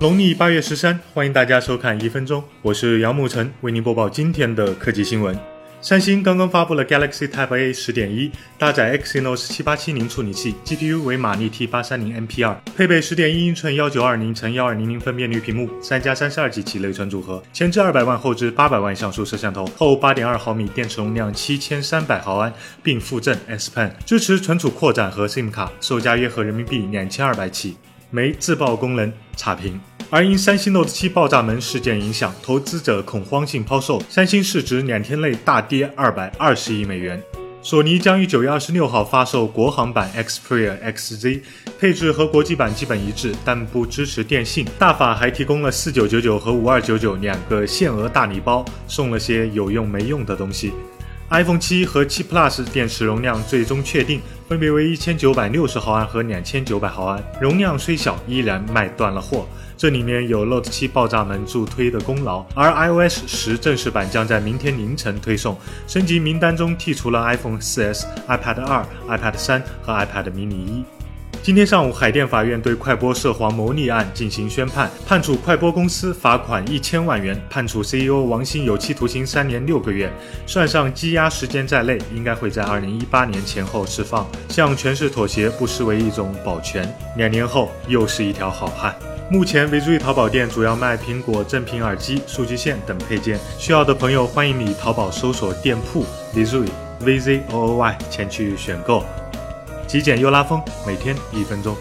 农历八月十三，欢迎大家收看一分钟，我是杨沐晨，为您播报今天的科技新闻。三星刚刚发布了 Galaxy Tab A 十点一，搭载 Exynos 七八七零处理器，GPU 为马力 T 八三零 MP2，配备十点一英寸幺九二零乘幺二零零分辨率屏幕，三加三十二 G 起内存组合，前置二百万，后置八百万像素摄像头，后八点二毫米，电池容量七千三百毫安，并附赠 S Pen，支持存储扩展和 SIM 卡，售价约合人民币两千二百起，没自爆功能，差评。而因三星 Note 7爆炸门事件影响，投资者恐慌性抛售，三星市值两天内大跌二百二十亿美元。索尼将于九月二十六号发售国行版 Xperia XZ，配置和国际版基本一致，但不支持电信。大法还提供了四九九九和五二九九两个限额大礼包，送了些有用没用的东西。iPhone 7和7 Plus 电池容量最终确定，分别为一千九百六十毫安和两千九百毫安，容量虽小，依然卖断了货。这里面有 Note 7爆炸门助推的功劳，而 iOS 十正式版将在明天凌晨推送。升级名单中剔除了 iPhone 4S、iPad 2、iPad 3和 iPad mini 一。今天上午，海淀法院对快播涉黄牟利案进行宣判，判处快播公司罚款一千万元，判处 CEO 王鑫有期徒刑三年六个月，算上羁押时间在内，应该会在二零一八年前后释放。向权势妥协不失为一种保全，两年后又是一条好汉。目前，VZOE 淘宝店主要卖苹果正品耳机、数据线等配件，需要的朋友欢迎你淘宝搜索店铺 VZOE V Z O O Y 前去选购。极简又拉风，每天一分钟。